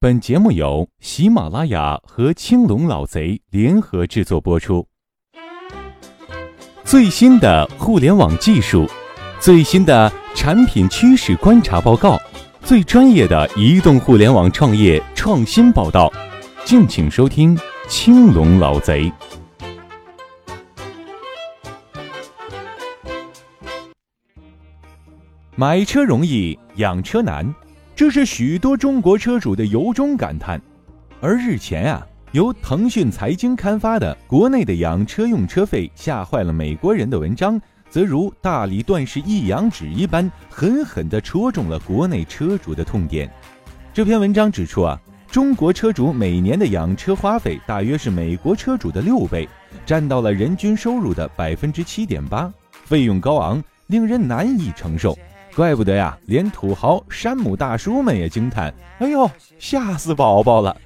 本节目由喜马拉雅和青龙老贼联合制作播出。最新的互联网技术，最新的产品趋势观察报告，最专业的移动互联网创业创新报道，敬请收听青龙老贼。买车容易，养车难。这是许多中国车主的由衷感叹，而日前啊，由腾讯财经刊发的《国内的养车用车费吓坏了美国人》的文章，则如大理断石一阳指一般，狠狠地戳中了国内车主的痛点。这篇文章指出啊，中国车主每年的养车花费大约是美国车主的六倍，占到了人均收入的百分之七点八，费用高昂，令人难以承受。怪不得呀，连土豪山姆大叔们也惊叹：“哎呦，吓死宝宝了！”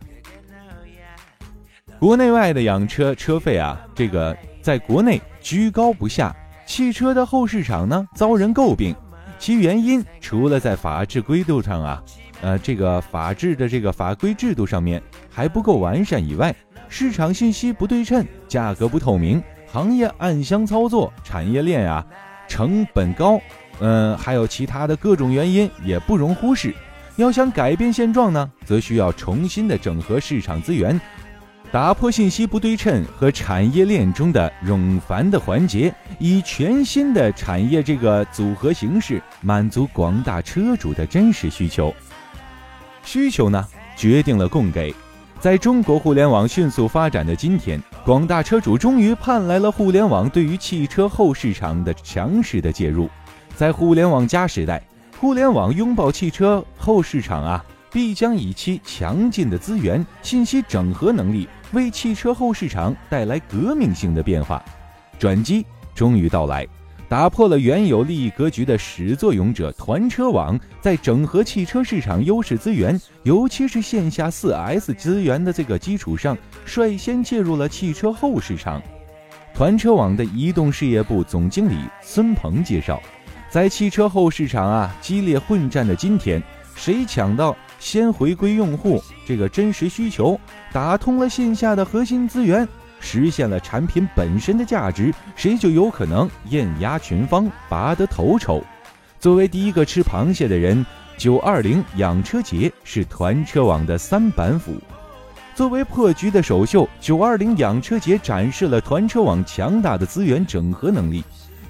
国内外的养车车费啊，这个在国内居高不下，汽车的后市场呢遭人诟病。其原因除了在法制规度上啊，呃，这个法治的这个法规制度上面还不够完善以外，市场信息不对称，价格不透明，行业暗箱操作，产业链啊成本高。嗯，还有其他的各种原因也不容忽视。要想改变现状呢，则需要重新的整合市场资源，打破信息不对称和产业链中的冗繁的环节，以全新的产业这个组合形式，满足广大车主的真实需求。需求呢，决定了供给。在中国互联网迅速发展的今天，广大车主终于盼来了互联网对于汽车后市场的强势的介入。在互联网加时代，互联网拥抱汽车后市场啊，必将以其强劲的资源、信息整合能力，为汽车后市场带来革命性的变化。转机终于到来，打破了原有利益格局的始作俑者团车网，在整合汽车市场优势资源，尤其是线下四 S 资源的这个基础上，率先介入了汽车后市场。团车网的移动事业部总经理孙鹏介绍。在汽车后市场啊激烈混战的今天，谁抢到先回归用户这个真实需求，打通了线下的核心资源，实现了产品本身的价值，谁就有可能艳压群芳，拔得头筹。作为第一个吃螃蟹的人，九二零养车节是团车网的三板斧。作为破局的首秀，九二零养车节展示了团车网强大的资源整合能力。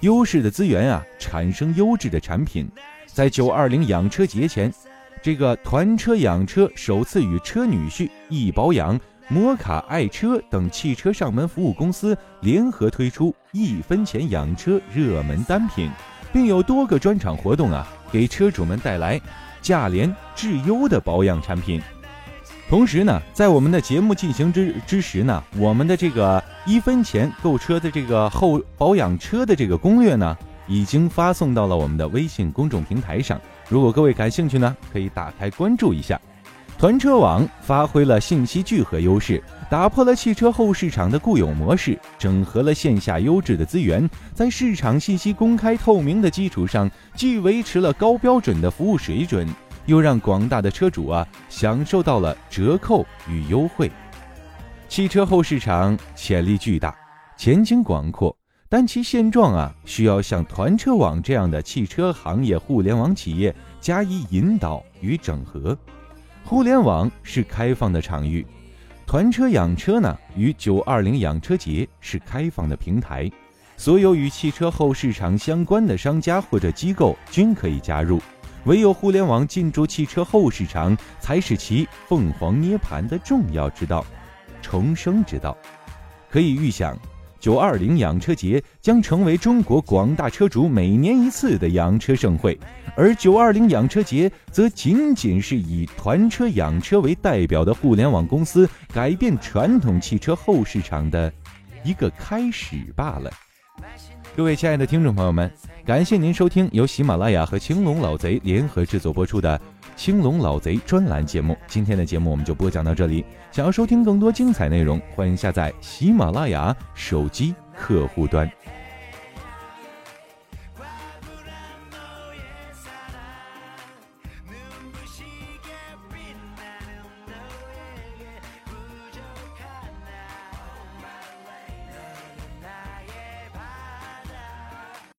优势的资源啊，产生优质的产品。在九二零养车节前，这个团车养车首次与车女婿、易保养、摩卡爱车等汽车上门服务公司联合推出一分钱养车热门单品，并有多个专场活动啊，给车主们带来价廉质优的保养产品。同时呢，在我们的节目进行之之时呢，我们的这个一分钱购车的这个后保养车的这个攻略呢，已经发送到了我们的微信公众平台上。如果各位感兴趣呢，可以打开关注一下。团车网发挥了信息聚合优势，打破了汽车后市场的固有模式，整合了线下优质的资源，在市场信息公开透明的基础上，既维持了高标准的服务水准。又让广大的车主啊享受到了折扣与优惠。汽车后市场潜力巨大，前景广阔，但其现状啊需要像团车网这样的汽车行业互联网企业加以引导与整合。互联网是开放的场域，团车养车呢与九二零养车节是开放的平台，所有与汽车后市场相关的商家或者机构均可以加入。唯有互联网进驻汽车后市场，才是其凤凰涅槃的重要之道、重生之道。可以预想，九二零养车节将成为中国广大车主每年一次的养车盛会，而九二零养车节则仅仅是以团车养车为代表的互联网公司改变传统汽车后市场的一个开始罢了。各位亲爱的听众朋友们，感谢您收听由喜马拉雅和青龙老贼联合制作播出的《青龙老贼》专栏节目。今天的节目我们就播讲到这里。想要收听更多精彩内容，欢迎下载喜马拉雅手机客户端。